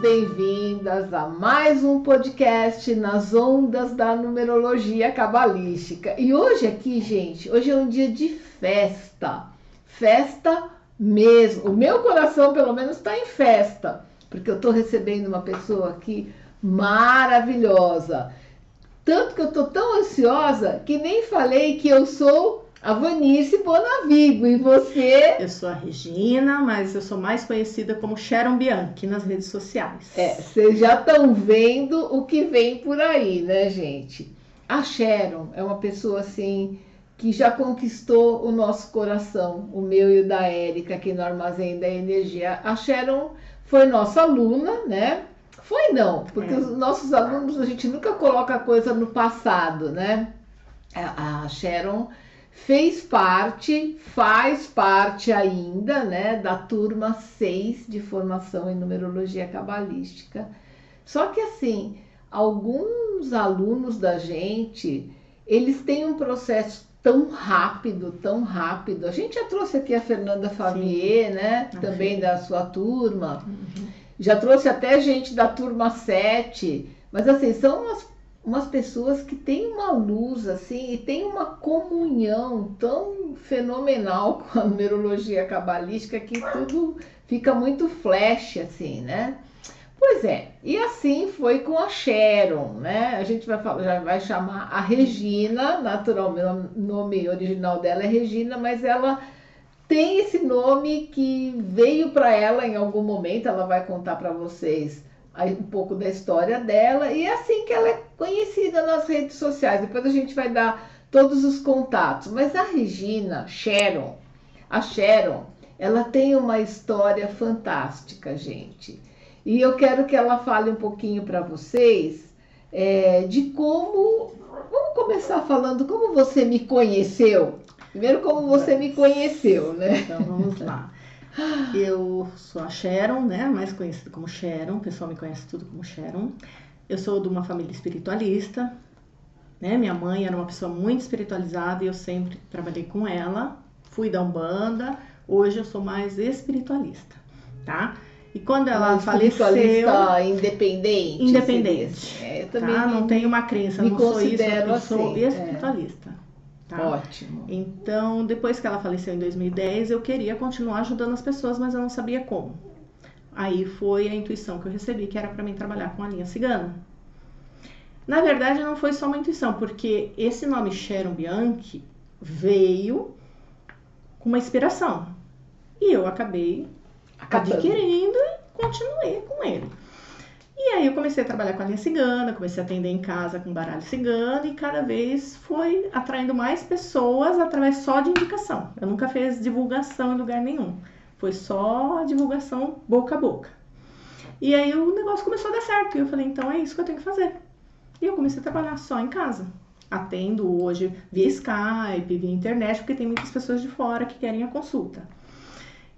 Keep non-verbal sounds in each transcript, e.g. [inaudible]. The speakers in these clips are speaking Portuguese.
bem-vindas a mais um podcast nas ondas da numerologia cabalística. E hoje aqui, gente, hoje é um dia de festa. Festa mesmo. O meu coração, pelo menos, está em festa, porque eu estou recebendo uma pessoa aqui maravilhosa. Tanto que eu estou tão ansiosa que nem falei que eu sou a Vanice Bonavigo, e você? Eu sou a Regina, mas eu sou mais conhecida como Sharon Bianchi nas redes sociais. É, vocês já estão vendo o que vem por aí, né, gente? A Sharon é uma pessoa assim que já conquistou o nosso coração, o meu e o da Érica aqui no Armazém da Energia. A Sharon foi nossa aluna, né? Foi não, porque é. os nossos alunos a gente nunca coloca coisa no passado, né? A Sharon fez parte, faz parte ainda, né, da turma 6 de formação em numerologia cabalística. Só que assim, alguns alunos da gente, eles têm um processo tão rápido, tão rápido. A gente já trouxe aqui a Fernanda Favier, Sim. né, ah, também da sua turma. Uhum. Já trouxe até gente da turma 7, mas assim, são umas umas pessoas que têm uma luz assim e tem uma comunhão tão fenomenal [laughs] com a numerologia cabalística que tudo fica muito flash assim, né? Pois é, e assim foi com a Sharon, né? A gente vai falar, já vai chamar a Regina, naturalmente, o nome original dela é Regina, mas ela tem esse nome que veio para ela em algum momento, ela vai contar para vocês um pouco da história dela e é assim que ela é conhecida nas redes sociais. Depois a gente vai dar todos os contatos. Mas a Regina Sharon, a Sharon, ela tem uma história fantástica, gente. E eu quero que ela fale um pouquinho para vocês é, de como. Vamos começar falando como você me conheceu. Primeiro, como você me conheceu, né? Então vamos lá. Eu sou a Sharon, né? Mais conhecida como Sharon. O pessoal me conhece tudo como Sharon. Eu sou de uma família espiritualista, né? Minha mãe era uma pessoa muito espiritualizada e eu sempre trabalhei com ela. Fui da Umbanda. Hoje eu sou mais espiritualista, tá? E quando ela faleceu, independente, independente, é, eu também tá? não tenho uma crença, não sou isso, eu assim, sou é. espiritualista. É. Tá? Ótimo. Então, depois que ela faleceu em 2010, eu queria continuar ajudando as pessoas, mas eu não sabia como. Aí foi a intuição que eu recebi, que era para mim trabalhar com a linha cigana. Na verdade, não foi só uma intuição, porque esse nome Sharon Bianchi veio com uma inspiração. E eu acabei Acabando. adquirindo e continuei com ele. E aí eu comecei a trabalhar com a linha cigana, comecei a atender em casa com baralho cigano e cada vez foi atraindo mais pessoas através só de indicação. Eu nunca fiz divulgação em lugar nenhum. Foi só divulgação boca a boca. E aí o negócio começou a dar certo. E eu falei, então é isso que eu tenho que fazer. E eu comecei a trabalhar só em casa. Atendo hoje via Skype, via internet, porque tem muitas pessoas de fora que querem a consulta.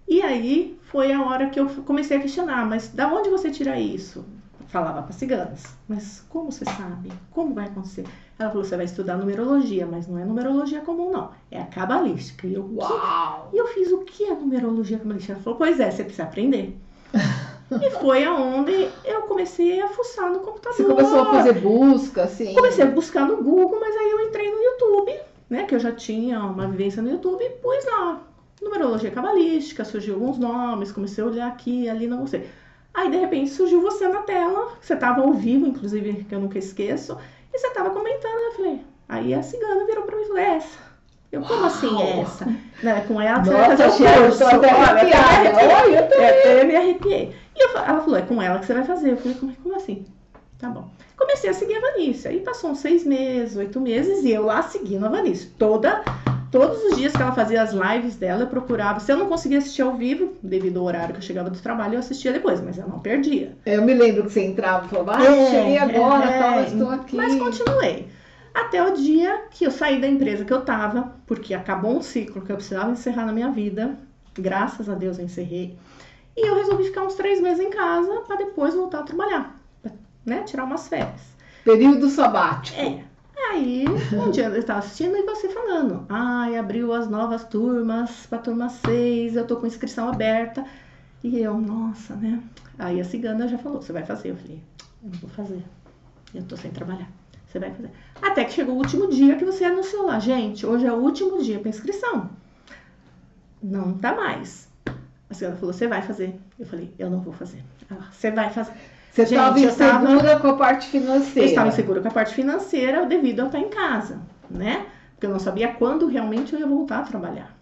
E aí foi a hora que eu comecei a questionar, mas da onde você tira isso? Falava para ciganas. Mas como você sabe? Como vai acontecer? Ela falou: você vai estudar numerologia, mas não é numerologia comum, não. É a cabalística. E eu, Uau! E eu fiz o que é numerologia cabalística? Ela falou: pois é, você precisa aprender. e foi aonde eu comecei a fuçar no computador. Você começou a fazer busca, assim? Comecei a buscar no Google, mas aí eu entrei no YouTube, né? Que eu já tinha uma vivência no YouTube e pus lá. Numerologia cabalística, surgiu alguns nomes, comecei a olhar aqui, ali, não sei. Aí, de repente, surgiu você na tela, você estava ao vivo, inclusive, que eu nunca esqueço, e você estava comentando, eu falei, aí a cigana virou para mim e falou, é essa. Eu, como assim é essa? Né, com ela você Nossa, vai fazer o curso. Até arrepiada. Eu me arrepiei. E eu, ela falou, é com ela que você vai fazer. Eu falei, como, como assim? Tá bom. Comecei a seguir a Vanícia. Aí passou uns seis meses, oito meses, e eu lá seguindo a Vanícia. Toda Todos os dias que ela fazia as lives dela, eu procurava. Se eu não conseguia assistir ao vivo, devido ao horário que eu chegava do trabalho, eu assistia depois, mas eu não perdia. Eu me lembro que você entrava e falava, ah, é, cheguei agora, é, tal, estou aqui. Mas continuei. Até o dia que eu saí da empresa que eu tava, porque acabou um ciclo que eu precisava encerrar na minha vida. Graças a Deus eu encerrei. E eu resolvi ficar uns três meses em casa para depois voltar a trabalhar, né? Tirar umas férias. Período sabático. É. Aí, um dia eu estava assistindo e você falando, ai, abriu as novas turmas para turma 6, eu tô com inscrição aberta. E eu, nossa, né? Aí a cigana já falou, você vai fazer. Eu falei, eu não vou fazer. Eu tô sem trabalhar. Você vai fazer. Até que chegou o último dia que você anunciou lá, gente, hoje é o último dia para inscrição. Não tá mais. A cigana falou, você vai fazer. Eu falei, eu não vou fazer. Ela, você vai fazer. Você estava insegura com a parte financeira. Eu estava insegura com a parte financeira devido a eu estar em casa, né? Porque eu não sabia quando realmente eu ia voltar a trabalhar.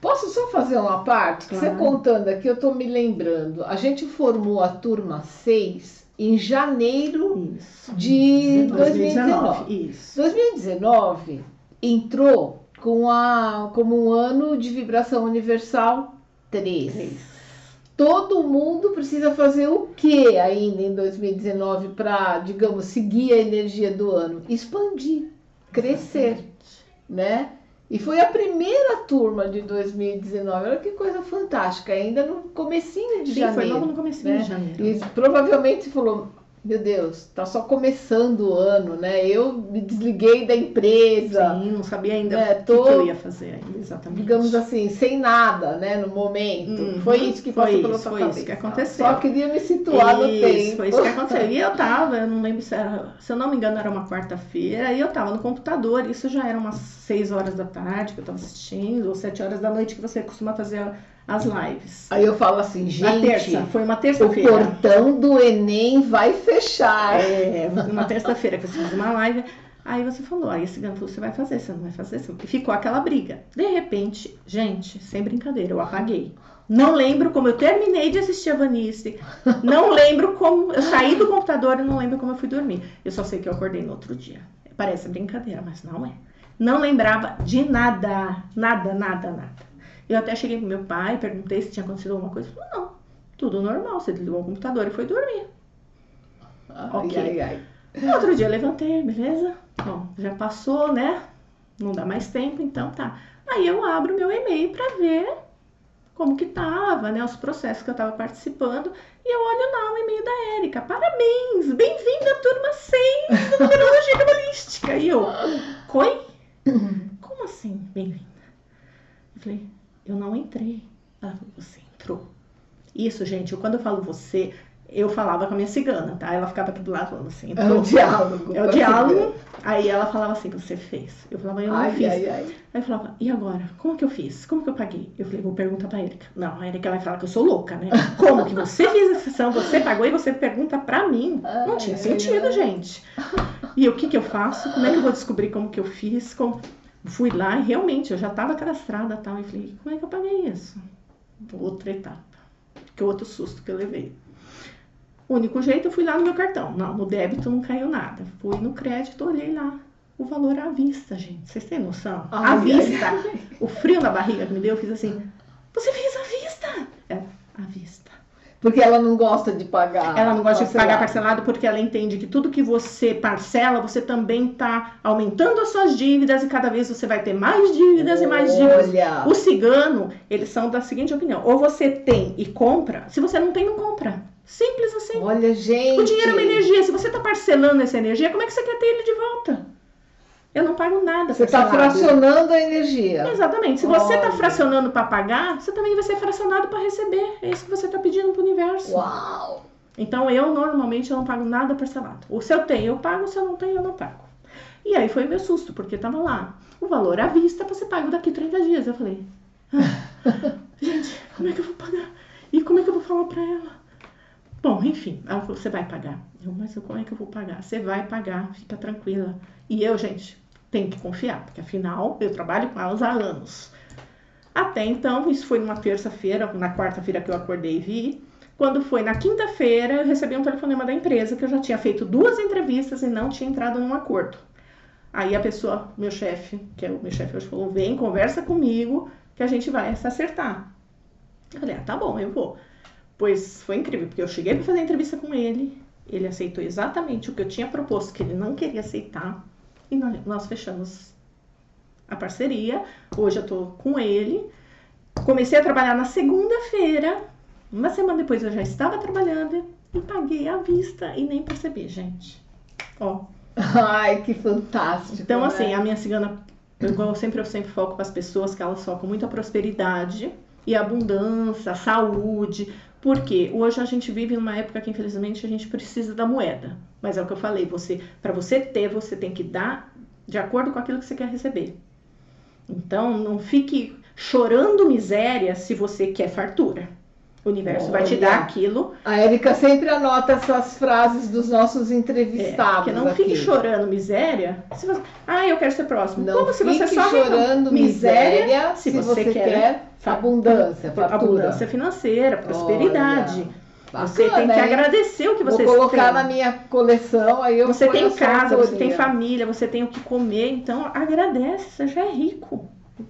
Posso só fazer uma parte? Que Você Claro. contando aqui, eu tô me lembrando. A gente formou a turma 6 em janeiro Isso. de 2019. Isso. 2019 entrou com a, como um ano de vibração universal 3. Três. Todo mundo precisa fazer o que ainda em 2019 para, digamos, seguir a energia do ano? Expandir, crescer, né? E foi a primeira turma de 2019. Olha que coisa fantástica, ainda no comecinho de Sim, janeiro. foi logo no começo né? de janeiro. E provavelmente falou, meu Deus, tá só começando o ano, né? Eu me desliguei da empresa, Sim, não sabia ainda É, o que, tô- eu ia fazer ainda, exatamente. digamos assim, sem nada, né, no momento. Uhum, foi isso que foi passou pela isso, sua foi cabeça. isso que aconteceu. Só queria me situar no Isso, tempo. Foi isso que aconteceu. E eu [laughs] tava, eu não lembro se era, se eu não me engano, era uma quarta-feira, e eu tava no computador, isso já era umas 6 horas da tarde que eu tava assistindo, ou 7 horas da noite que você costuma fazer as lives. Aí eu falo assim, gente, terça, foi uma o terça-feira. portão do Enem vai fechar. É, uma terça-feira que você fez uma live. Aí você falou, aí esse gano falou, você vai fazer, você não vai fazer. Você... E ficou aquela briga. De repente, gente, sem brincadeira, eu apaguei. Não lembro como eu terminei de assistir a Vanice. Não lembro como eu saí do computador e não lembro como eu fui dormir. Eu só sei que eu acordei no outro dia. Parece brincadeira, mas não é. Não lembrava de nada. Nada, nada, nada. Eu até cheguei pro meu pai, perguntei se tinha acontecido alguma coisa. Ele falou, não, tudo normal. Você desligou o computador e foi dormir. Ai, Ok. ai, ai. No outro dia eu levantei, beleza? Bom, já passou, né? Não dá mais tempo, então tá. Aí eu abro meu e-mail pra ver como que tava, né? Os processos que eu tava participando. E eu olho lá o e-mail da Érica. Parabéns! Bem-vinda à turma 6 da numerologia cabalística. E eu, coi? Como assim, bem-vinda? Eu falei, eu não entrei. Ela falou, você entrou. Isso, gente, eu- quando eu falo você, eu falava com a minha cigana, tá? Ela ficava aqui do lado falando assim, É um diálogo. É o diálogo. Aí ela falava assim, você fez. Eu falava, eu não Ai, fiz. ai, ai. Aí eu falava, e agora? Como que eu fiz? Como que eu paguei? Eu falei, vou perguntar pra Erika. Não, a Erika vai falar que eu sou louca, né? [laughs] Como que você fez a sessão, você pagou e você pergunta pra mim? Não tinha sentido, gente. E o que que eu faço? Como é que eu vou descobrir como que eu fiz? Como... Fui lá e realmente eu já tava cadastrada tal. E falei, como é que eu paguei isso? Outra etapa. Que outro susto que eu levei. O único jeito, eu fui lá no meu cartão. Não, no débito não caiu nada. Fui no crédito, olhei lá. O valor à vista, gente. Vocês têm noção? Ai, à ai, vista. O frio na barriga que me deu, eu fiz assim. Você fez à vista? Porque ela não gosta de pagar. Ela não gosta de pagar parcelado. parcelado porque ela entende que tudo que você parcela, você também está aumentando as suas dívidas e cada vez você vai ter mais dívidas e mais dívidas. Olha, O cigano, eles são da seguinte opinião: ou você tem e compra, se você não tem, não compra. Simples assim. olha, gente. O dinheiro é uma energia. Se você está parcelando essa energia, como é que você quer ter ele de volta? Eu não pago nada. Você está fracionando a energia. Exatamente. Se você está fracionando para pagar, você também vai ser fracionado para receber. É isso que você está pedindo para o universo. Uau! Então eu normalmente eu não pago nada parcelado. Ou se eu tenho, eu pago, se eu não tenho, eu não pago. E aí foi o meu susto, porque tava lá. O valor à vista você paga daqui 30 dias. Eu falei, ah, [laughs] gente, como é que eu vou pagar? E como é que eu vou falar pra ela? Bom, enfim, ela falou, você vai pagar. Eu, mas como é que eu vou pagar? Você vai pagar, fica tranquila. E eu, gente, tenho que confiar, porque afinal eu trabalho com elas há anos. Até então, isso foi numa terça-feira, na quarta-feira que eu acordei e vi. Quando foi na quinta-feira, eu recebi um telefonema da empresa que eu já tinha feito duas entrevistas e não tinha entrado num acordo. Aí a pessoa, meu chefe, que é o meu chefe hoje, falou: vem, conversa comigo que a gente vai se acertar. Eu falei: ah, tá bom, eu vou. Pois foi incrível, porque eu cheguei para fazer a entrevista com ele, ele aceitou exatamente o que eu tinha proposto, que ele não queria aceitar, e nós, fechamos a parceria. Hoje eu tô com ele. Comecei a trabalhar na segunda-feira. Uma semana depois eu já estava trabalhando e paguei à vista e nem percebi, gente. Ó. [laughs] Ai, que fantástico. Então, né? assim, a minha cigana, eu, sempre eu sempre foco para as pessoas que elas focam muito a prosperidade e a abundância, a saúde, Porque hoje a gente vive numa época que infelizmente a gente precisa da moeda. Mas é o que eu falei, você, para você ter, você tem que dar de acordo com aquilo que você quer receber. Então, não fique chorando miséria se você quer fartura. O universo vai te dar aquilo. A Érica sempre anota essas frases dos nossos entrevistados. É, que não aqui. fique chorando miséria. Se você... Ah, eu quero ser próximo. Não Como se você só chorando miséria, miséria se, se você, você, quer, abundância, fartura. abundância financeira, prosperidade. Olha. Bacana, você tem que agradecer o que você tem. Vou colocar na minha coleção, aí eu Você tem casa, você tem família, você tem o que comer, então agradece, você já é rico.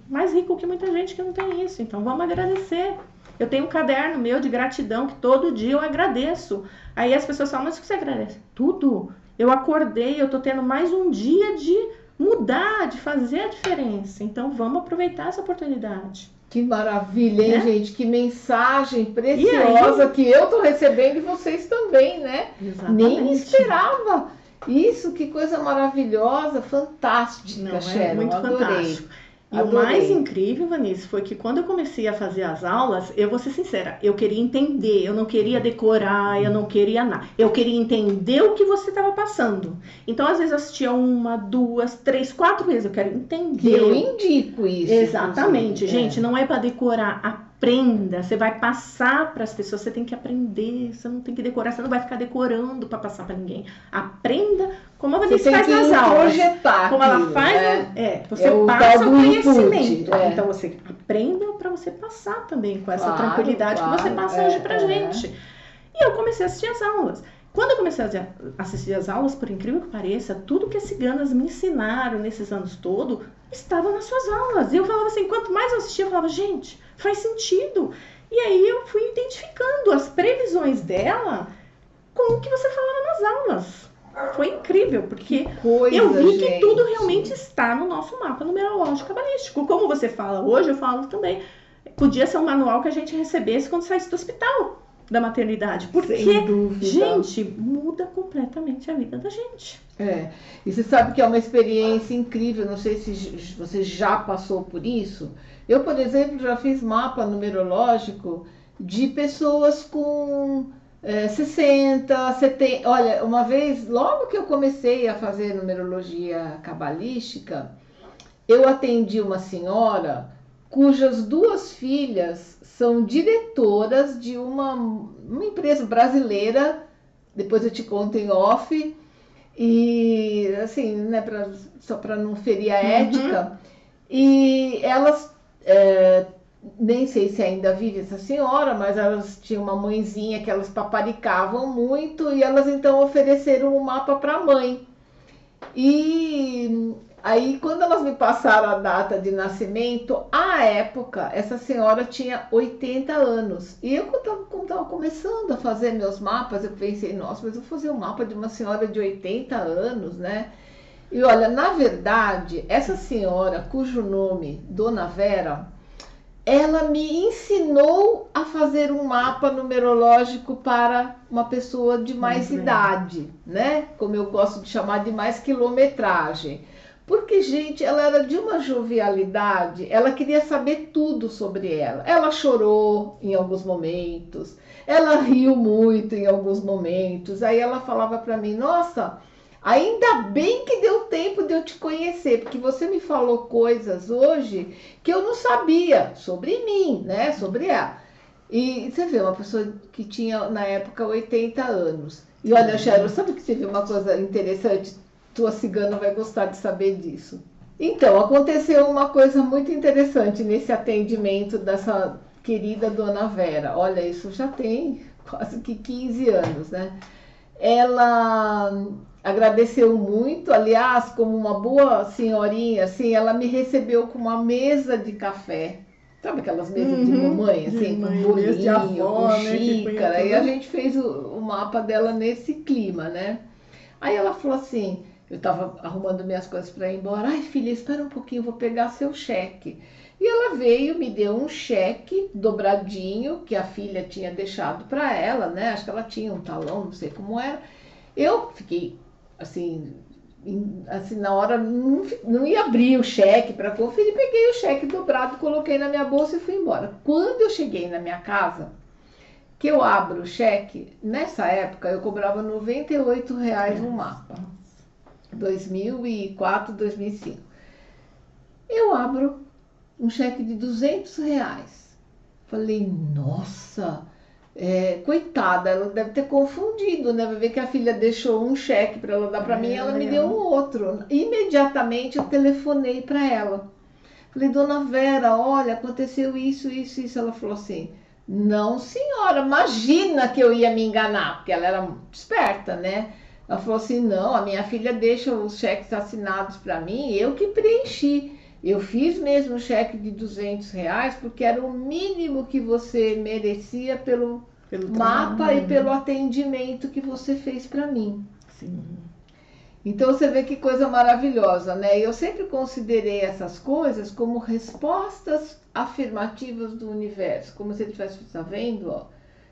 Mais rico que muita gente que não tem isso. Então vamos agradecer. Eu tenho um caderno meu de gratidão que todo dia eu agradeço. Aí as pessoas falam, mas o que você agradece? Tudo. Eu acordei, eu tô tendo mais um dia de mudar, de fazer a diferença. Então vamos aproveitar essa oportunidade. Que maravilha, hein, né? gente? Que mensagem preciosa que eu tô recebendo e vocês também, né? Exatamente. Nem esperava. Isso, que coisa maravilhosa, fantástica, Não, Sharon. É muito Adorei. fantástico. E Adorei. o mais incrível, Vanessa, foi que quando eu comecei a fazer as aulas, eu vou ser sincera, eu queria entender, eu não queria decorar, eu não queria nada. Eu queria entender o que você estava passando. Então, às vezes, eu assistia uma, duas, três, quatro vezes. Eu quero entender. Eu indico isso. Exatamente, gente. É. Não é para decorar. Aprenda. Você vai passar para as pessoas. Você tem que aprender. Você não tem que decorar. Você não vai ficar decorando para passar para ninguém. Aprenda como a Vanessa faz nas aulas. Como ela faz, né? é, você é passa o conhecimento. é. Então você aprenda para você passar também com essa claro, tranquilidade claro, que você passa é, hoje pra é. gente. E eu comecei a assistir as aulas. Quando eu comecei a assistir as aulas, por incrível que pareça, tudo que as ciganas me ensinaram nesses anos todos estava nas suas aulas. E eu falava assim, quanto mais eu assistia, eu falava, gente, faz sentido. E aí eu fui identificando as previsões dela com o que você falava nas aulas. Foi incrível, porque coisa, eu vi gente. que tudo realmente está no nosso mapa numerológico cabalístico. Como você fala hoje, eu falo também. Podia ser um manual que a gente recebesse quando saísse do hospital da maternidade. Porque, gente, muda completamente a vida da gente. É. E você sabe que é uma experiência incrível. Não sei se você já passou por isso. Eu, por exemplo, já fiz mapa numerológico de pessoas com é, 60, 70. Olha, uma vez, logo que eu comecei a fazer numerologia cabalística, eu atendi uma senhora cujas duas filhas são diretoras de uma, uma empresa brasileira. Depois eu te conto em off. E assim, né, pra, só para não ferir a uhum. ética. E elas é, nem sei se ainda vive essa senhora, mas elas tinham uma mãezinha que elas paparicavam muito e elas então ofereceram um mapa para a mãe. E aí, quando elas me passaram a data de nascimento, à época, essa senhora tinha 80 anos. E eu, quando estava começando a fazer meus mapas, eu pensei, nossa, mas eu vou fazer um mapa de uma senhora de 80 anos, né? E olha, na verdade, essa senhora, cujo nome, Dona Vera, ela me ensinou a fazer um mapa numerológico para uma pessoa de mais Muito idade, bem. né? Como eu gosto de chamar de mais quilometragem. Porque, gente, ela era de uma jovialidade, ela queria saber tudo sobre ela. Ela chorou em alguns momentos, ela riu muito em alguns momentos. Aí ela falava para mim: Nossa, Ainda bem que deu tempo de eu te conhecer, porque você me falou coisas hoje que eu não sabia sobre mim, né? Sobre ela. E você vê, uma pessoa que tinha na época 80 anos. E olha, Cheryl, sabe que você viu uma coisa interessante? Tua cigana vai gostar de saber disso. Então, aconteceu uma coisa muito interessante nesse atendimento dessa querida dona Vera. Olha, isso já tem quase que 15 anos, né? Ela agradeceu muito, aliás, como uma boa senhorinha, assim, ela me recebeu com uma mesa de café. Sabe aquelas mesas uhum, de mamãe, assim, com mãe, bolinho, avó, com né, xícara. Né, e a gente fez o, o, mapa dela nesse clima, né? Aí ela falou assim, eu estava arrumando minhas coisas para ir embora. Ai, filha, espera um pouquinho, vou pegar seu cheque. E ela veio, me deu um cheque dobradinho que a filha tinha deixado para ela, né? Acho que ela tinha um talão, não sei como era. Eu fiquei assim, assim na hora não, não ia abrir o cheque para conferir, peguei o cheque dobrado, coloquei na minha bolsa e fui embora. Quando eu cheguei na minha casa, que eu abro o cheque, nessa época eu cobrava 98 reais no mapa. 2004, 2005. Eu abro um cheque de 200 reais. Falei, nossa, é, coitada, ela deve ter confundido, né? Vai ver que a filha deixou um cheque para ela dar para é, mim, ela me deu um outro. Imediatamente eu telefonei para ela. Falei, dona Vera, olha, aconteceu isso, isso, isso. Ela falou assim: não, senhora, imagina que eu ia me enganar, porque ela era esperta, né? Ela falou assim: não, a minha filha deixa os cheques assinados para mim, eu que preenchi. Eu fiz mesmo o cheque de 200 reais porque era o mínimo que você merecia pelo, pelo mapa trabalho. e pelo atendimento que você fez para mim. Sim. Então você vê que coisa maravilhosa, né? Eu sempre considerei essas coisas como respostas afirmativas do universo, como se ele estivesse tá vendo, ó.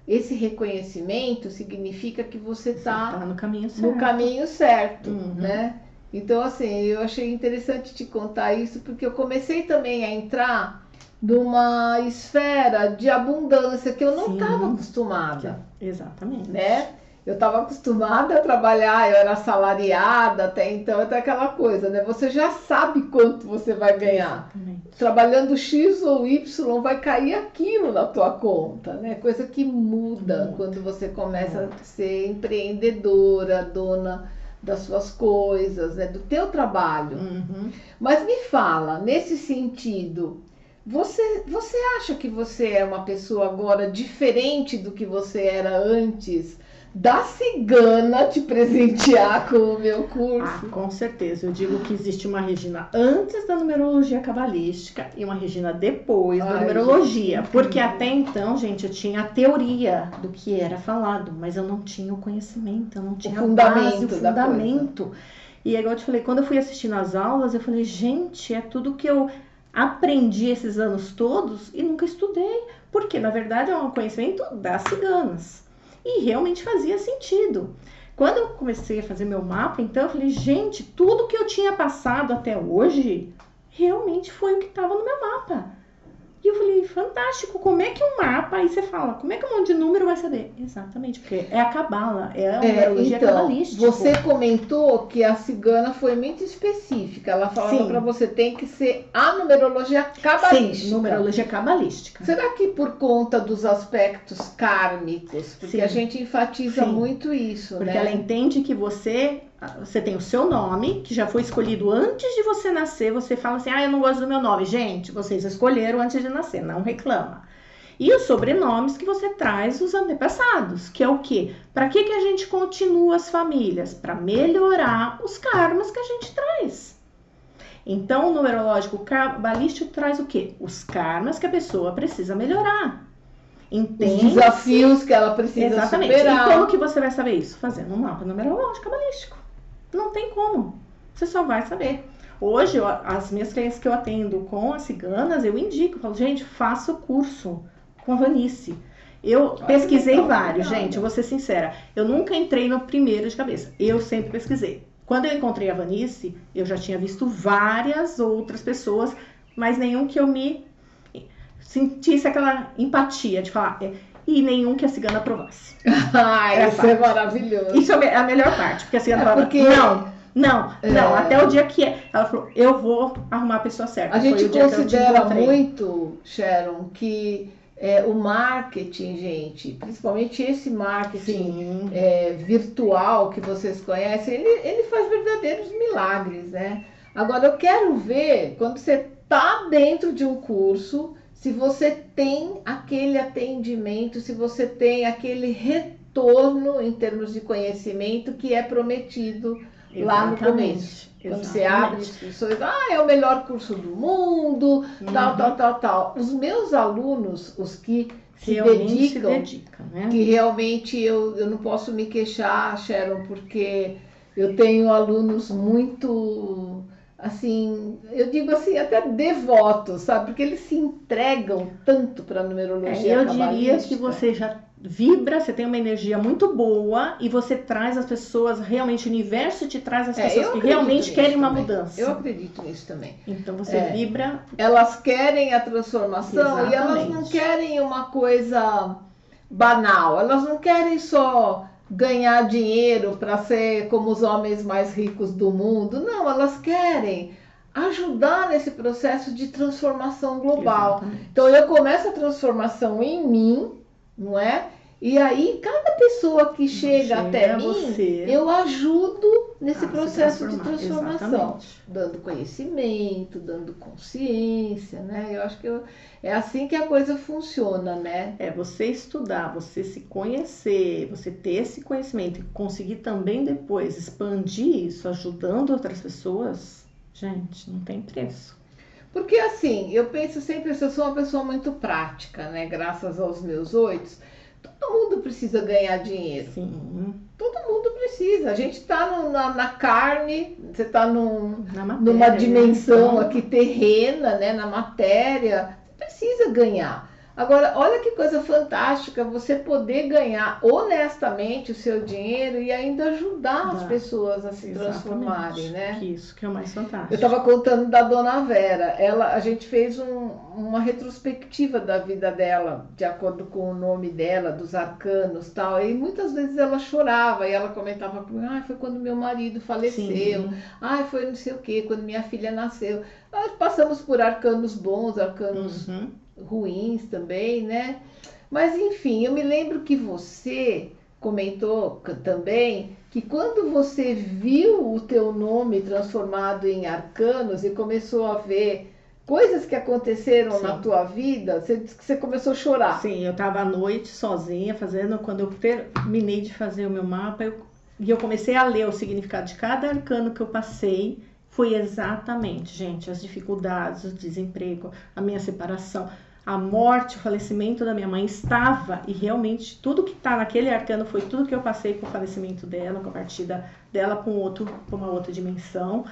Esse reconhecimento significa que você está tá no caminho certo, no caminho certo uhum. né? Então, assim, eu achei interessante te contar isso, porque eu comecei também a entrar numa esfera de abundância que eu não estava acostumada. Exatamente. Né? Eu estava acostumada a trabalhar, eu era assalariada até então, até aquela coisa, né? Você já sabe quanto você vai ganhar. Exatamente. Trabalhando X ou Y, vai cair aquilo na tua conta, né? Coisa que muda Muito. quando você começa Muito. a ser empreendedora, dona das suas coisas, né? Do teu trabalho. Uhum. Mas me fala, nesse sentido, você, você acha que você é uma pessoa agora diferente do que você era antes? Da cigana te presentear com o meu curso. Ah, com certeza. Eu digo que existe uma Regina antes da numerologia cabalística e uma Regina depois Ai, da numerologia. Gente, porque até então, gente, eu tinha a teoria do que era falado, mas eu não tinha o conhecimento, eu não tinha o fundamento. Base, o fundamento. E igual eu te falei, quando eu fui assistindo as aulas, eu falei, gente, é tudo que eu aprendi esses anos todos e nunca estudei. Porque, na verdade, é um conhecimento das ciganas e realmente fazia sentido. Quando eu comecei a fazer meu mapa, então eu falei, gente, tudo que eu tinha passado até hoje realmente foi o que estava no meu mapa. E eu falei, fantástico, como é que um mapa, aí você fala, como é que um monte de número vai saber? Exatamente, porque é a cabala, é a numerologia é, então, cabalística. Você comentou que a cigana foi muito específica, ela falava para você, tem que ser a numerologia cabalística. Sim, numerologia cabalística. Será que por conta dos aspectos kármicos? Porque Sim. a gente enfatiza Sim. muito isso, porque né? ela entende que você você tem o seu nome, que já foi escolhido antes de você nascer. Você fala assim: ah, eu não gosto do meu nome. Gente, vocês escolheram antes de nascer, não reclama. E os sobrenomes que você traz os antepassados, que é o quê? Para que, que a gente continua as famílias? Para melhorar os karmas que a gente traz. Então, o numerológico cabalístico traz o quê? Os karmas que a pessoa precisa melhorar. Entende? Os desafios que ela precisa Exatamente. superar. E como que você vai saber isso? Fazendo um mapa numerológico cabalístico. Não tem como. Você só vai saber. Hoje, eu, as minhas clientes que eu atendo com as ciganas, eu indico, eu falo, gente, faça o curso com a Vanice. Eu Olha pesquisei legal, vários, legal. gente, eu vou ser sincera. Eu nunca entrei no primeiro de cabeça. Eu sempre pesquisei. Quando eu encontrei a Vanice, eu já tinha visto várias outras pessoas, mas nenhum que eu me sentisse aquela empatia de falar. É, e nenhum que a cigana aprovasse. ah, [laughs] isso é maravilhoso. Isso é a melhor parte, porque a cigana é falava, porque... não, não, é... não, até o dia que é. ela falou, eu vou arrumar a pessoa certa. A gente considera muito, Sharon, que é, o marketing, gente, principalmente esse marketing é, virtual que vocês conhecem, ele, ele faz verdadeiros milagres, né? Agora eu quero ver quando você tá dentro de um curso se você tem aquele atendimento, se você tem aquele retorno em termos de conhecimento que é prometido Exatamente. lá no começo. Quando Exatamente. você abre inscrições, ah, é o melhor curso do mundo, uhum. tal, tal, tal, tal. Os meus alunos, os que se realmente dedicam, se dedica, né? que realmente eu, eu não posso me queixar, Sharon, porque eu tenho alunos muito assim, eu digo assim, até devotos, sabe? Porque eles se entregam tanto para a numerologia. É, eu diria que você já vibra, você tem uma energia muito boa e você traz as pessoas, realmente o universo te traz as é, pessoas que realmente querem uma também. mudança. Eu acredito nisso também. Então você é, vibra. Elas querem a transformação Exatamente. e elas não querem uma coisa banal. Elas não querem só ganhar dinheiro para ser como os homens mais ricos do mundo. Não, elas querem ajudar nesse processo de transformação global. Exatamente. Então eu começo a transformação em mim, não é? E aí, cada pessoa que chega, chega até mim, você. eu ajudo nesse processo de transformação, Exatamente. dando conhecimento, dando consciência, né? Eu acho que eu, é assim que a coisa funciona, né? É você estudar, você se conhecer, você ter esse conhecimento e conseguir também depois expandir isso, ajudando outras pessoas, gente, não tem preço. Porque assim, eu penso sempre, eu sou uma pessoa muito prática, né? Graças aos meus oitos Todo mundo precisa ganhar dinheiro. Sim. Todo mundo precisa. A gente está na, na, carne, você está num, numa né? dimensão né? aqui terrena, né, na matéria. Você precisa ganhar. Agora, olha que coisa fantástica você poder ganhar honestamente o seu dinheiro e ainda ajudar as pessoas a se transformarem, né? Isso que é o mais fantástico. Eu estava contando da Dona Vera. Ela, a gente fez um, uma retrospectiva da vida dela, de acordo com o nome dela, dos arcanos, tal. E muitas vezes ela chorava e ela comentava: "Ah, foi quando meu marido faleceu. Ah, foi não sei o quê, quando minha filha nasceu". Nós passamos por arcanos bons, arcanos uhum ruins também, né? Mas enfim, eu me lembro que você comentou também que quando você viu o teu nome transformado em arcanos e começou a ver coisas que aconteceram Sim. na tua vida, você disse que você começou a chorar. Sim, eu estava à noite sozinha fazendo, quando eu terminei de fazer o meu mapa, eu, e eu comecei a ler o significado de cada arcano que eu passei, foi exatamente, gente, as dificuldades, o desemprego, a minha separação, a morte, o falecimento da minha mãe estava e realmente tudo que está naquele arcano foi tudo que eu passei com o falecimento dela, com a partida dela com outro, com uma outra dimensão.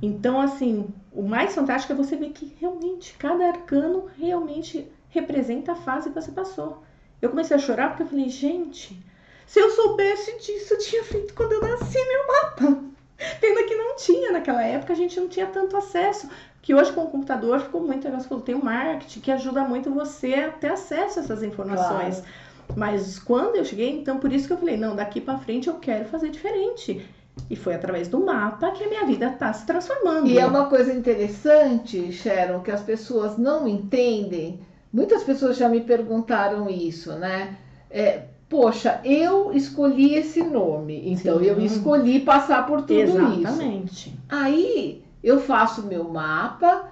Então, assim, o mais fantástico é você ver que realmente cada arcano realmente representa a fase que você passou. Eu comecei a chorar porque eu falei, gente, se eu soubesse disso, eu tinha feito quando eu nasci meu mapa. Pena que não tinha naquela época, a gente não tinha tanto acesso que hoje com o computador ficou muito falou, tem o marketing que ajuda muito você a ter acesso a essas informações. Claro. Mas quando eu cheguei, então por isso que eu falei, não, daqui para frente eu quero fazer diferente. E foi através do mapa que a minha vida está se transformando. E é uma coisa interessante, Sharon, que as pessoas não entendem. Muitas pessoas já me perguntaram isso, né? É, poxa, eu escolhi esse nome, então Sim. eu escolhi passar por tudo Exatamente. isso. Exatamente. Aí eu faço meu mapa,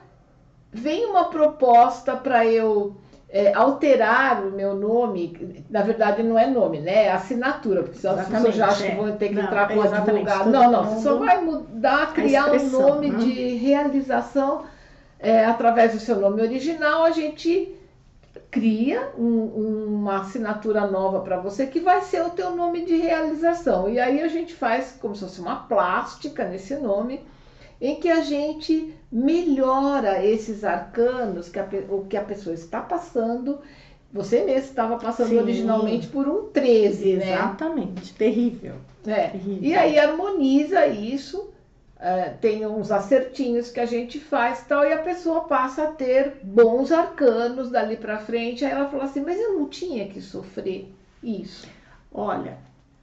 vem uma proposta para eu é, alterar o meu nome, na verdade não é nome, né? É assinatura, porque senão as pessoas já acham que vão ter que não, entrar com advogado. Não, não, você só vai mudar, criar um nome né? de realização é, através do seu nome original, a gente cria um, uma assinatura nova para você que vai ser o teu nome de realização. E aí a gente faz como se fosse uma plástica nesse nome em que a gente melhora esses arcanos que a, o que a pessoa está passando. Você mesmo estava passando Sim. originalmente por um 13, né? Exatamente, terrível. É. Terrível. E aí harmoniza isso, é, tem uns acertinhos que a gente faz tal, e a pessoa passa a ter bons arcanos dali para frente. Aí ela fala assim, mas eu não tinha que sofrer isso. Olha,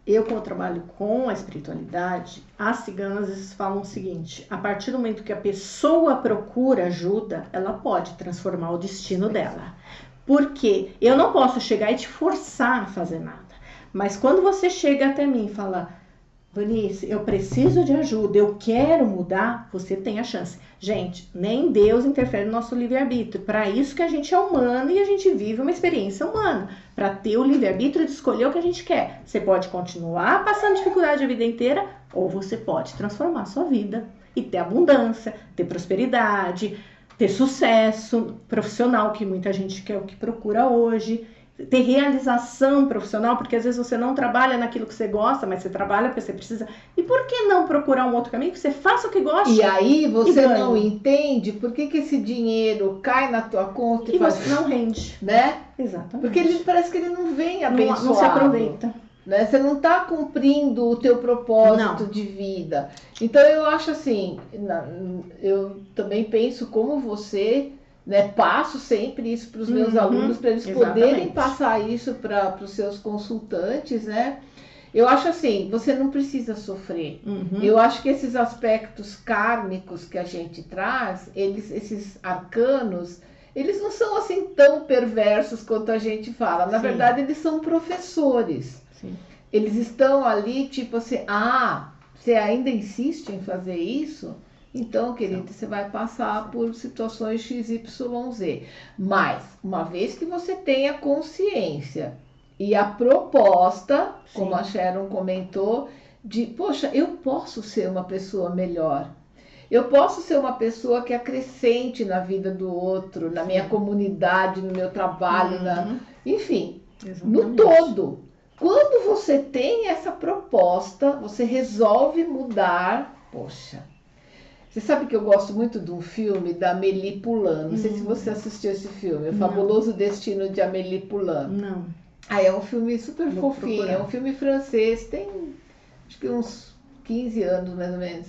eu, eu trabalho com a espiritualidade, as ciganas falam o seguinte: a partir do momento que a pessoa procura ajuda, ela pode transformar o destino dela. Porque eu não posso chegar e te forçar a fazer nada. Mas quando você chega até mim e fala, Vanice, eu preciso de ajuda, eu quero mudar, você tem a chance. Gente, nem Deus interfere no nosso livre-arbítrio. Para isso que a gente é humano e a gente vive uma experiência humana. Para ter o livre-arbítrio de escolher o que a gente quer. Você pode continuar passando dificuldade a vida inteira, ou você pode transformar a sua vida e ter abundância, ter prosperidade, ter sucesso profissional, que muita gente quer o que procura hoje ter realização profissional, porque às vezes você não trabalha naquilo que você gosta, mas você trabalha porque você precisa. E por que não procurar um outro caminho que você faça o que gosta? E aí você e não entende por que, que esse dinheiro cai na tua conta e, e faz... você não rende, né? Exatamente. Porque ele parece que ele não vem abençoado. Não, não se aproveita. Né? Você não está cumprindo o teu propósito não. de vida. Então eu acho assim, eu também penso como você né? Passo sempre isso para os meus Uhum, alunos para eles exatamente. poderem passar isso para os seus consultantes, né? Eu acho assim, você não precisa sofrer. Uhum. Eu acho que esses aspectos kármicos que a gente traz, eles, esses arcanos, eles não são assim tão perversos quanto a gente fala. Na Sim. verdade, eles são professores. Sim. Eles estão ali, tipo assim, ah, você ainda insiste em fazer isso? Então, querido, você vai passar por situações XYZ. Mas, uma vez que você tenha consciência e a proposta, como Sim. a Sharon comentou, de, poxa, eu posso ser uma pessoa melhor. Eu posso ser uma pessoa que acrescente na vida do outro, na minha comunidade, no meu trabalho, na... Uhum. enfim, no Exatamente. todo. Quando você tem essa proposta, você resolve mudar. Poxa, você sabe que eu gosto muito de um filme da Amélie Poulain. Não sei se Hum. você assistiu esse filme, O Não. Fabuloso Destino de Amélie Poulain. Não. Ah, é um filme super Vou fofinho, procurar. é um filme francês, tem acho que uns 15 anos mais ou menos.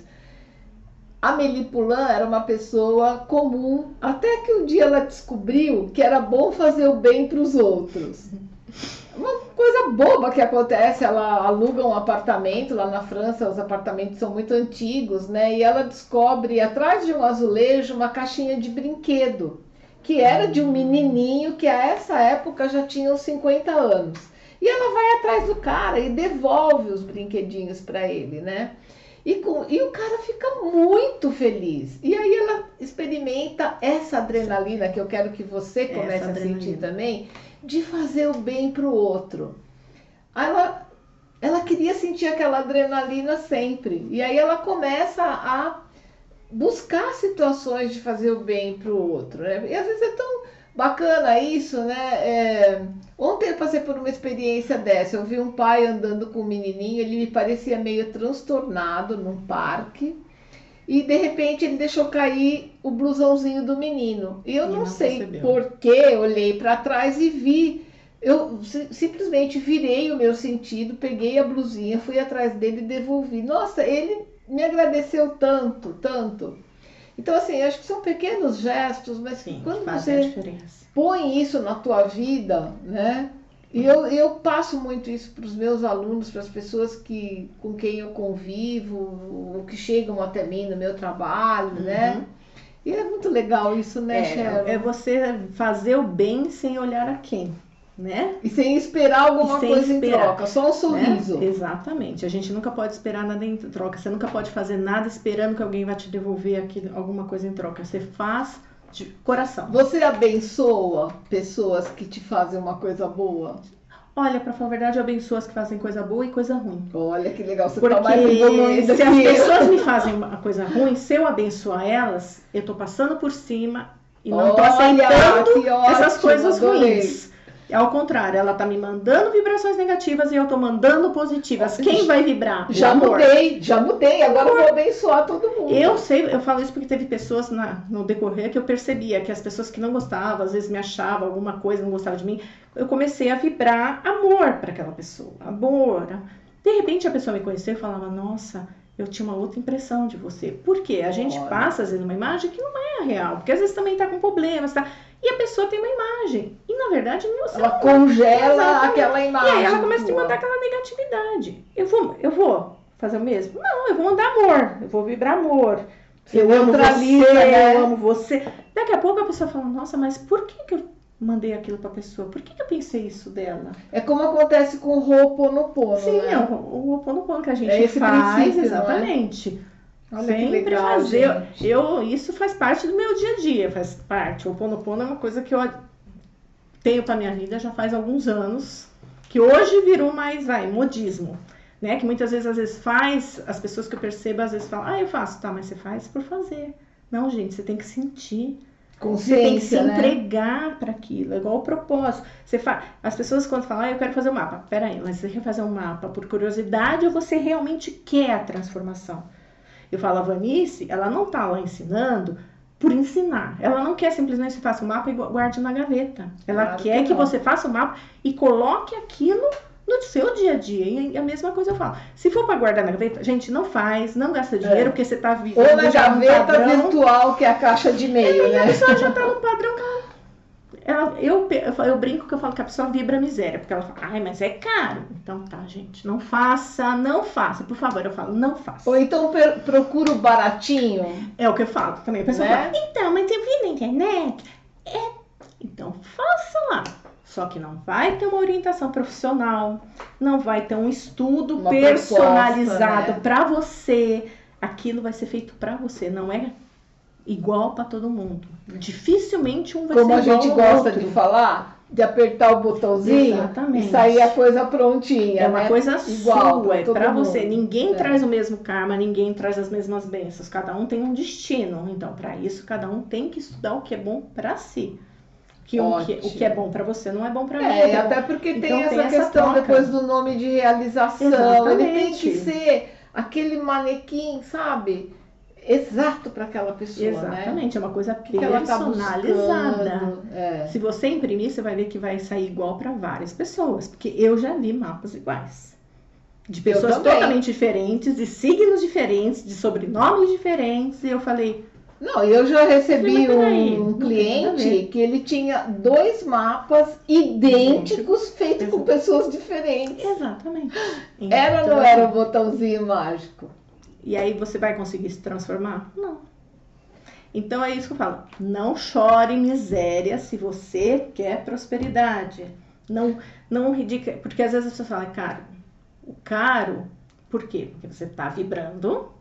Amélie Poulain era uma pessoa comum, até que um dia ela descobriu que era bom fazer o bem para os outros. [laughs] Uma coisa boba que acontece, ela aluga um apartamento lá na França, os apartamentos são muito antigos, né? E ela descobre atrás de um azulejo uma caixinha de brinquedo, que era de um menininho que a essa época já tinha uns 50 anos. E ela vai atrás do cara e devolve os brinquedinhos para ele, né? E, com, e o cara fica muito feliz. E aí ela experimenta essa adrenalina que eu quero que você comece a sentir também, de fazer o bem para o outro. Ela, ela queria sentir aquela adrenalina sempre. E aí ela começa a buscar situações de fazer o bem para o outro. Né? E às vezes é tão bacana isso, né? É, Ontem eu passei por uma experiência dessa. Eu vi um pai andando com um menininho, ele me parecia meio transtornado num parque. E de repente ele deixou cair o blusãozinho do menino. E eu não, não sei percebeu. por que, olhei para trás e vi. Eu si- simplesmente virei o meu sentido, peguei a blusinha, fui atrás dele e devolvi. Nossa, ele me agradeceu tanto, tanto. Então, assim, acho que são pequenos gestos, mas Sim, quando você põe isso na tua vida, né? E eu, eu passo muito isso para os meus alunos, para as pessoas que, com quem eu convivo, ou que chegam até mim no meu trabalho, né? E é muito legal isso, né, Sharon? É, é você fazer o bem sem olhar a quem, né? E sem esperar alguma sem coisa em esperar, troca, só um sorriso. Né? Exatamente. A gente nunca pode esperar nada em troca. Você nunca pode fazer nada esperando que alguém vai te devolver aquilo, alguma coisa em troca. Você faz de coração. Você abençoa pessoas que te fazem uma coisa boa? Olha, pra falar a verdade, eu abençoo as que fazem coisa boa e coisa ruim. Olha que legal, você Porque tá mais evoluída se as pessoas me fazem uma coisa ruim, se eu abençoar elas, eu tô passando por cima e não tô Olha, aceitando que ótimo, essas coisas adorei. ruins. É ao contrário, ela tá me mandando vibrações negativas e eu tô mandando positivas. Quem vai vibrar? Já mudei, já mudei, agora eu vou abençoar todo mundo. Eu sei, eu falo isso porque teve pessoas na- no decorrer que eu percebia que as pessoas que não gostavam, às vezes me achavam alguma coisa, não gostavam de mim, eu comecei a vibrar amor para aquela pessoa, amor. De repente a pessoa me conheceu e falava: Nossa, eu tinha uma outra impressão de você. Por quê? A gente Olha. passa às vezes uma imagem que não é a real, porque às vezes também tá com problemas, tá? E a pessoa tem uma imagem. E na verdade você Ela congela Exatamente. aquela e imagem. aí ela começa a te mandar aquela negatividade. Eu vou, eu vou fazer o mesmo? Não, eu vou mandar amor, eu vou vibrar amor. Você eu amo você, né? eu amo você. Daqui a pouco a pessoa fala, nossa, mas por que, que eu mandei aquilo pra pessoa? Por que, que eu pensei isso dela? É como acontece com o Ho'oponopono, Sim, né? é o, o oponopono que a gente É faz, não é? exatamente. Olha Sempre legal, fazer. gente. Eu, isso faz parte do meu dia a dia, faz parte. O Ponopono é uma coisa que eu tenho pra minha vida já faz alguns anos, que hoje virou mais, vai, modismo. Né? Que muitas vezes, às vezes faz, as pessoas que eu percebo, às vezes falam, ah, eu faço, tá, mas você faz por fazer. Não, gente, você tem que sentir. Você tem que se né? entregar para aquilo, é igual o propósito. Você fa... As pessoas quando falam, ah, eu quero fazer um mapa. Peraí, mas você quer fazer um mapa por curiosidade ou você realmente quer a transformação? Eu falo, a Vanice, ela não tá lá ensinando por ensinar. Ela não quer simplesmente que você faça o mapa e gu- guarde na gaveta. Ela Claro quer que que você faça o mapa e coloque aquilo no seu dia a dia. E a mesma coisa eu falo. Se for para guardar na gaveta, gente, não faz, não gasta dinheiro, é. porque você tá vivendo. Ou na gaveta virtual, que é a caixa de e-mail, é, né? A pessoa já tá no padrão que ela ela, eu, eu, brinco que eu falo que a pessoa vibra a miséria, porque ela fala, ai, mas é caro. Então tá, gente, não faça, não faça, por favor, eu falo, não faça. Ou então procura o baratinho. É o que eu falo também. A pessoa né? fala, então, mas eu vi na internet. É, então faça lá. Só que não vai ter uma orientação profissional, não vai ter um estudo uma personalizado né? para você. Aquilo vai ser feito para você, não é igual para todo mundo. Dificilmente um vai Como ser igual a gente gosta outro. de falar, de apertar o botãozinho Exatamente. e sair a coisa prontinha. É uma né? coisa igual sua, é para você. Ninguém é. traz o mesmo karma, ninguém traz as mesmas bênçãos. Cada um tem um destino. Então, para isso, cada um tem que estudar o que é bom para si. Que o, que o que é bom para você não é bom para mim. É, então, até porque então, tem, essa questão depois do nome de realização. Exatamente. Ele tem que ser aquele manequim, sabe? Exato para aquela pessoa, né? Exatamente, né? é uma coisa tá personalizada. É. Se você imprimir, você vai ver que vai sair igual para várias pessoas, porque eu já vi mapas iguais. De pessoas totalmente diferentes, de signos diferentes, de sobrenomes diferentes, e eu falei, não, eu já recebi um, um cliente que ele tinha dois mapas idênticos feitos com pessoas diferentes. Exatamente. Era ou não era o botãozinho mágico? E aí você vai conseguir se transformar? Não. Então é isso que eu falo. Não chore miséria se você quer prosperidade. Não, não ridículo, porque às vezes as pessoas falam, é caro. O caro, por quê? Porque você está vibrando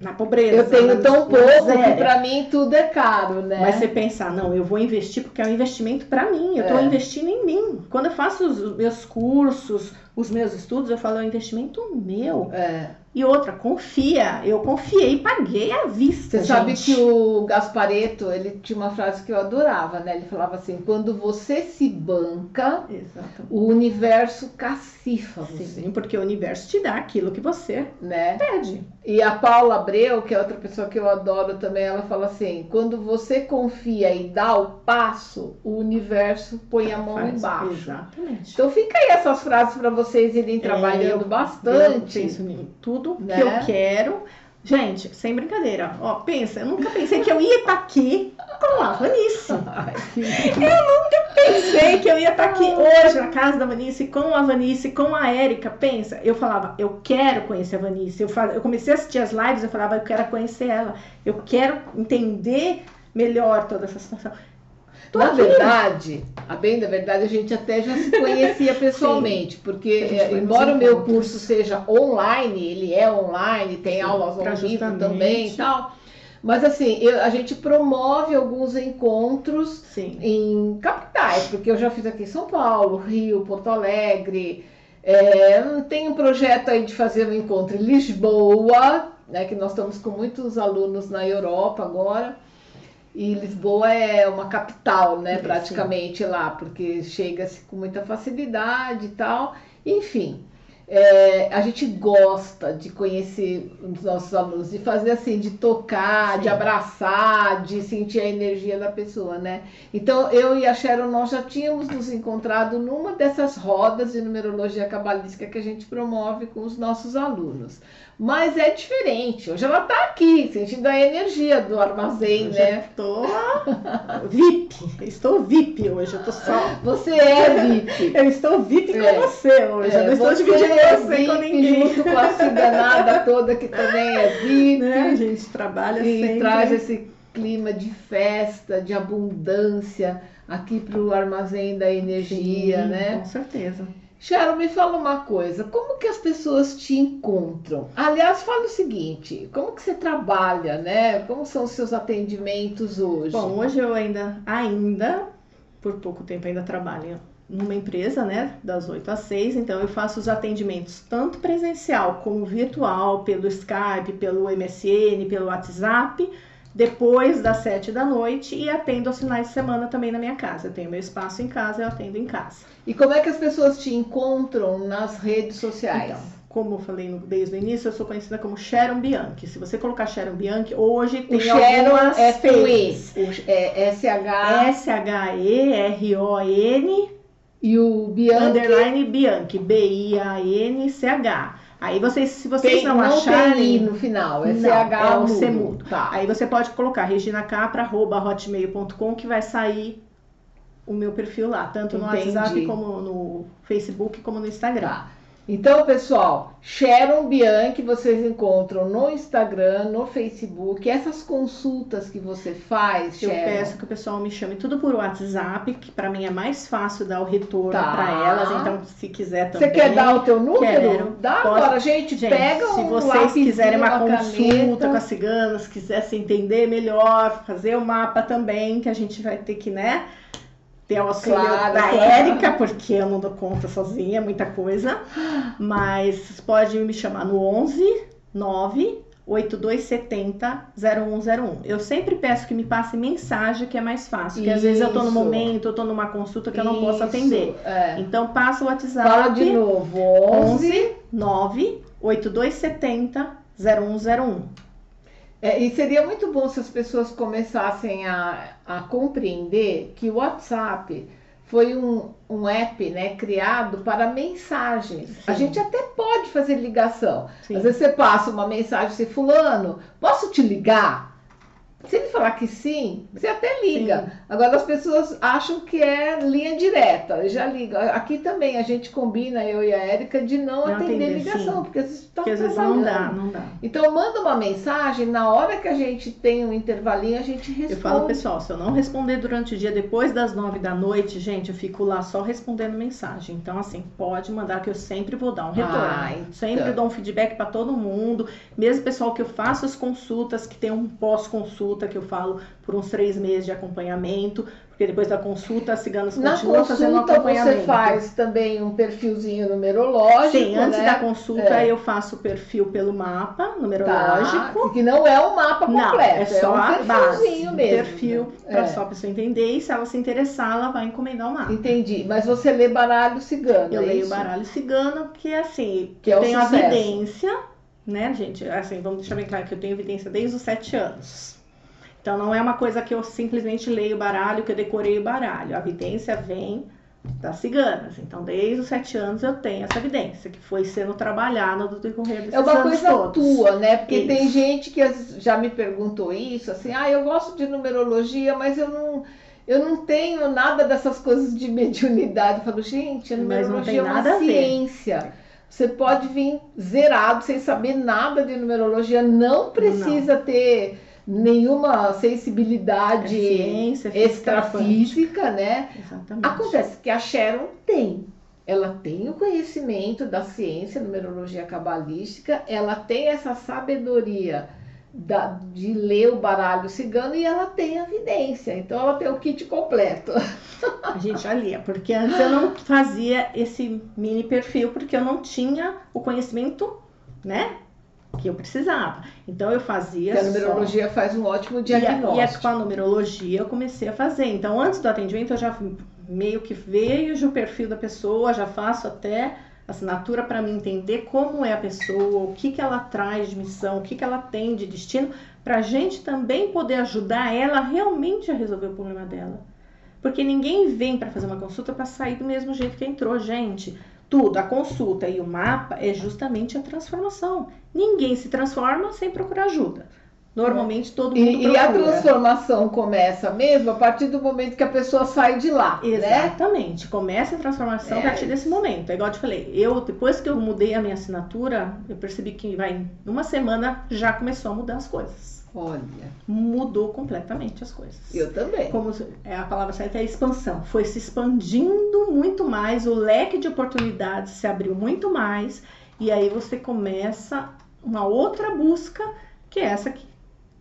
na pobreza. Eu tenho tão pouco que para mim tudo é caro, né? Mas você pensar, não, eu vou investir porque é um investimento para mim, eu estou é. investindo em mim. Quando eu faço os meus cursos, os meus estudos, eu falo, é um investimento meu. É. E outra, confia. Eu confiei e paguei à vista. Você gente. sabe que o Gaspareto, ele tinha uma frase que eu adorava, né? Ele falava assim: quando você se banca, Exato. o universo cacifa você. Sim, porque o universo te dá aquilo que você né? pede. E a Paula Abreu, que é outra pessoa que eu adoro também, ela fala assim: quando você confia e dá o passo, o universo põe a mão Faz, embaixo. Exatamente. Então fica aí essas frases para vocês irem trabalhando é, eu, bastante. Eu penso em tudo né? que eu quero. Gente, sem brincadeira, ó, pensa, eu nunca pensei que eu ia estar tá aqui com a Vanice. [laughs] eu nunca pensei que eu ia estar tá aqui hoje na casa da Vanice, com a Vanice, com a Érica. Pensa, eu falava, eu quero conhecer a Vanice. Eu, fal... eu comecei a assistir as lives, eu falava, eu quero conhecer ela. Eu quero entender melhor toda essa situação. Tô Na verdade, a bem da verdade, a gente até já se conhecia [laughs] pessoalmente, Sim. porque é, embora o meu curso seja online, ele é online, tem Sim, aulas ao vivo também e tal. Mas assim, eu, a gente promove alguns encontros Sim. em capitais, porque eu já fiz aqui em São Paulo, Rio, Porto Alegre. É, tem um projeto aí de fazer um encontro em Lisboa, né, que nós estamos com muitos alunos na Europa agora. E Lisboa é uma capital, né, praticamente Sim. lá, porque chega-se com muita facilidade e tal. Enfim, é, a gente gosta de conhecer os nossos alunos, de fazer assim, de tocar, Sim. de abraçar, de sentir a energia da pessoa, né? Então, eu e a Sharon, nós já tínhamos nos encontrado numa dessas rodas de numerologia cabalística que a gente promove com os nossos alunos. Mas é diferente. Hoje ela está aqui, sentindo a energia do armazém, eu né? Estou VIP. Estou VIP hoje. Eu tô só. Você é VIP. Eu estou VIP é. com você hoje. É, eu não estou dividindo é você VIP, com ninguém. Junto com a ciganada toda que também é VIP. Né? A gente trabalha e sempre. traz esse clima de festa, de abundância aqui para o armazém da energia, Sim, né? Com certeza. Sharon, me fala uma coisa, como que as pessoas te encontram? Aliás, fala o seguinte, como que você trabalha, né? Como são os seus atendimentos hoje? Bom, hoje eu ainda, ainda, por pouco tempo ainda trabalho numa empresa, né, das 8 às 6, então eu faço os atendimentos tanto presencial como virtual, pelo Skype, pelo MSN, pelo WhatsApp, depois das 7 da noite e atendo aos finais de semana também na minha casa. Eu tenho meu espaço em casa, eu atendo em casa. E como é que as pessoas te encontram nas redes sociais? Então, como eu falei desde o início, eu sou conhecida como Sharon Bianchi. Se você colocar Sharon Bianchi, hoje tem o Sharon algumas é com E. É S-H... S-H-E-R-O-N E o Bianchi. Underline Bianchi, B-I-A-N-C-H. Aí vocês, se vocês Tem, não, não acharem. tem no final, é Não, CH é o. C mudo. Tá. Aí você pode colocar reginacapra.hotmail.com que vai sair o meu perfil lá, tanto no Entendi. WhatsApp como no Facebook como no Instagram. Tá. Então, pessoal, Sharon Bianchi vocês encontram no Instagram, no Facebook. Essas consultas que você faz, Eu Sharon. peço que o pessoal me chame tudo por WhatsApp, que para mim é mais fácil dar o retorno Tá. para elas. Então, se quiser Você também. quer dar o teu número? Quero. Dá Pode. agora, gente. Gente, pega se um vocês lapisinho, quiserem uma consulta caneta. com as ciganas, quisessem entender melhor, fazer o mapa também, que a gente vai ter que, né? Ter o auxílio Claro, da claro. Érica, porque eu não dou conta sozinha, muita coisa. Mas vocês podem me chamar no 11 9 8270 0101. Eu sempre peço que me passe mensagem, que é mais fácil. Porque às vezes eu tô no Isso. momento, eu tô numa consulta que eu não posso Isso, atender. é. Então passa o WhatsApp. Fala de novo. 11. 9 8270 0101. É, e seria muito bom se as pessoas começassem a, a compreender que o WhatsApp foi um, um app né, criado para mensagens. A Sim. gente até pode fazer ligação. Sim. Às vezes você passa uma mensagem assim, fulano, posso te ligar? Se ele falar que sim, você até liga. Agora as pessoas acham que é linha direta, já liga. Aqui também a gente combina, eu e a Érica, de não, Não atender atender, ligação, sim. porque às vezes está Porque às vezes não dá, não dá. Então manda uma mensagem, na hora que a gente tem um intervalinho, a gente responde. Eu falo, pessoal, se eu não responder durante o dia, depois das nove da noite, gente, eu fico lá só respondendo mensagem. Então, assim, pode mandar que eu sempre vou dar um retorno. Ah, então. Sempre dou um feedback para todo mundo. Mesmo pessoal que eu faço as consultas, que tem um pós-consulta, que eu falo por uns três meses de acompanhamento, porque depois da consulta, as ciganas Na continuam fazendo consulta acompanhamento. você faz também um perfilzinho numerológico, Sim, antes né? da consulta É. eu faço o perfil pelo mapa Tá, numerológico. que não é um mapa Não, completo, é só um a base, perfilzinho um mesmo. perfil para É. só a pessoa entender e se ela se interessar, ela vai encomendar o mapa. Entendi, mas você lê baralho cigano, Eu é leio isso? baralho cigano, que é assim, Que é eu o tenho sucesso. evidência, né, gente? Assim, vamos deixar bem claro que eu tenho evidência desde os sete anos. Então não é uma coisa que eu simplesmente leio o baralho, que eu decorei o baralho. A evidência vem das ciganas. Então, desde os sete anos eu tenho essa evidência, que foi sendo trabalhada no decorrer desses É uma anos coisa todos. tua, né? Porque Isso. tem gente que já me perguntou isso, assim, ah, eu gosto de numerologia, mas eu não, eu não tenho nada dessas coisas de [laughs] mediunidade. Eu falo, gente, a não numerologia é uma ciência. Você pode vir zerado, sem saber nada de numerologia, não precisa ter nenhuma É sensibilidade ciência, física extrafísica, né? Exatamente. Acontece que a Sharon tem. Ela tem o conhecimento da ciência, numerologia cabalística, ela tem essa sabedoria da- de ler o baralho cigano e ela tem a evidência. Então ela tem o kit completo. A gente já lia, porque antes eu não fazia esse mini perfil, porque eu não tinha o conhecimento, né? Que eu precisava. Então eu fazia. Porque a só- numerologia faz um ótimo E, a- diagnóstico. e é com a numerologia eu comecei a fazer. Então, antes do atendimento, eu já meio que vejo o perfil da pessoa, já faço até assinatura para mim entender como é a pessoa, o que, que ela traz de missão, o que, que ela tem de destino, para a gente também poder ajudar ela realmente a resolver o problema dela. Porque ninguém vem para fazer uma consulta para sair do mesmo jeito que entrou, gente. Tudo, a consulta e o mapa é justamente a transformação. Ninguém se transforma sem procurar ajuda. Normalmente todo mundo E, e a procura. transformação começa mesmo a partir do momento que a pessoa sai de lá, né? Exatamente. Começa a transformação É a partir desse momento. É igual eu te falei, eu depois que eu mudei a minha assinatura, eu percebi que vai uma semana já começou a mudar as coisas. Olha, Mudou completamente as coisas. eu também. Como é a palavra certa é expansão. Foi se expandindo muito mais, o leque de oportunidades se abriu muito mais e aí você começa uma outra busca que é essa que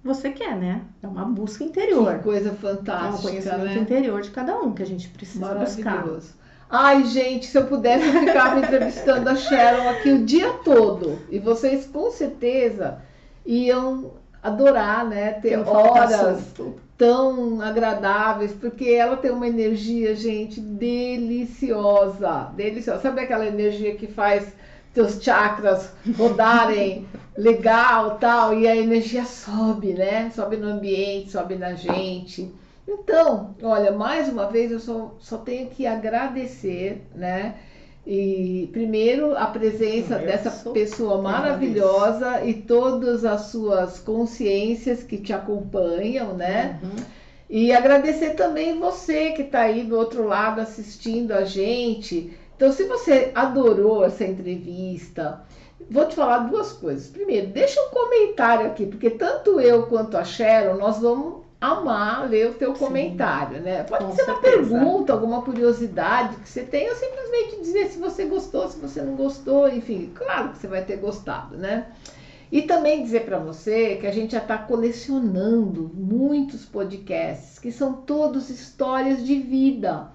você quer, né? É uma busca interior. Que coisa É um fantástica, conhecimento né? interior de cada um que a gente precisa buscar. Maravilhoso. Ai, gente, se eu pudesse, eu ficava entrevistando a Sharon aqui o dia todo. E vocês, com certeza, iam adorar, né? Ter horas tão agradáveis, porque ela tem uma energia, gente, deliciosa. Deliciosa. Sabe aquela energia que faz teus chakras rodarem [laughs] legal, tal, e a energia sobe, né? Sobe no ambiente, sobe na gente. Então, olha, mais uma vez eu só, só tenho que agradecer, né? E primeiro a presença eu dessa pessoa maravilhosa e todas as suas consciências que te acompanham, né? Uhum. E agradecer também você que está aí do outro lado assistindo a gente. Então, se você adorou essa entrevista, vou te falar duas coisas. Primeiro, deixa um comentário aqui, porque tanto eu quanto a Sharon, nós vamos amar ler o teu Sim, comentário, né? Pode ser uma pergunta, alguma curiosidade que você tem, ou simplesmente dizer se você gostou, se você não gostou, enfim, claro que você vai ter gostado, né? E também dizer para você que a gente já está colecionando muitos podcasts que são todos histórias de vida.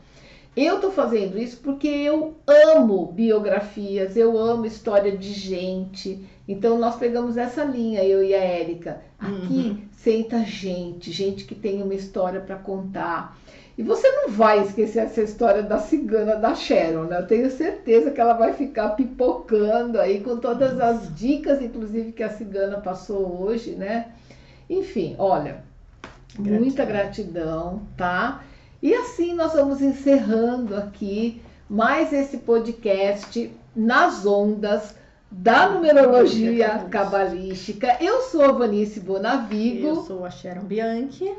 Eu estou fazendo isso porque eu amo biografias, eu amo história de gente. Então nós pegamos essa linha, eu e a Érica. Aqui uhum. senta gente, gente que tem uma história para contar. E você não vai esquecer essa história da cigana da Sharon, né? Eu tenho certeza que ela vai ficar pipocando aí com todas as dicas, inclusive, que a cigana passou hoje, né? Enfim, olha, gratidão. muita gratidão, tá? E assim nós vamos encerrando aqui mais esse podcast nas ondas da numerologia é cabalística. Eu sou a Vanice Bonavigo. Eu sou a Sharon Bianchi.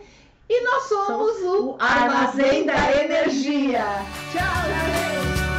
E nós somos, somos o Armazém, Armazém da, da Energia. energia. Tchau, tchau.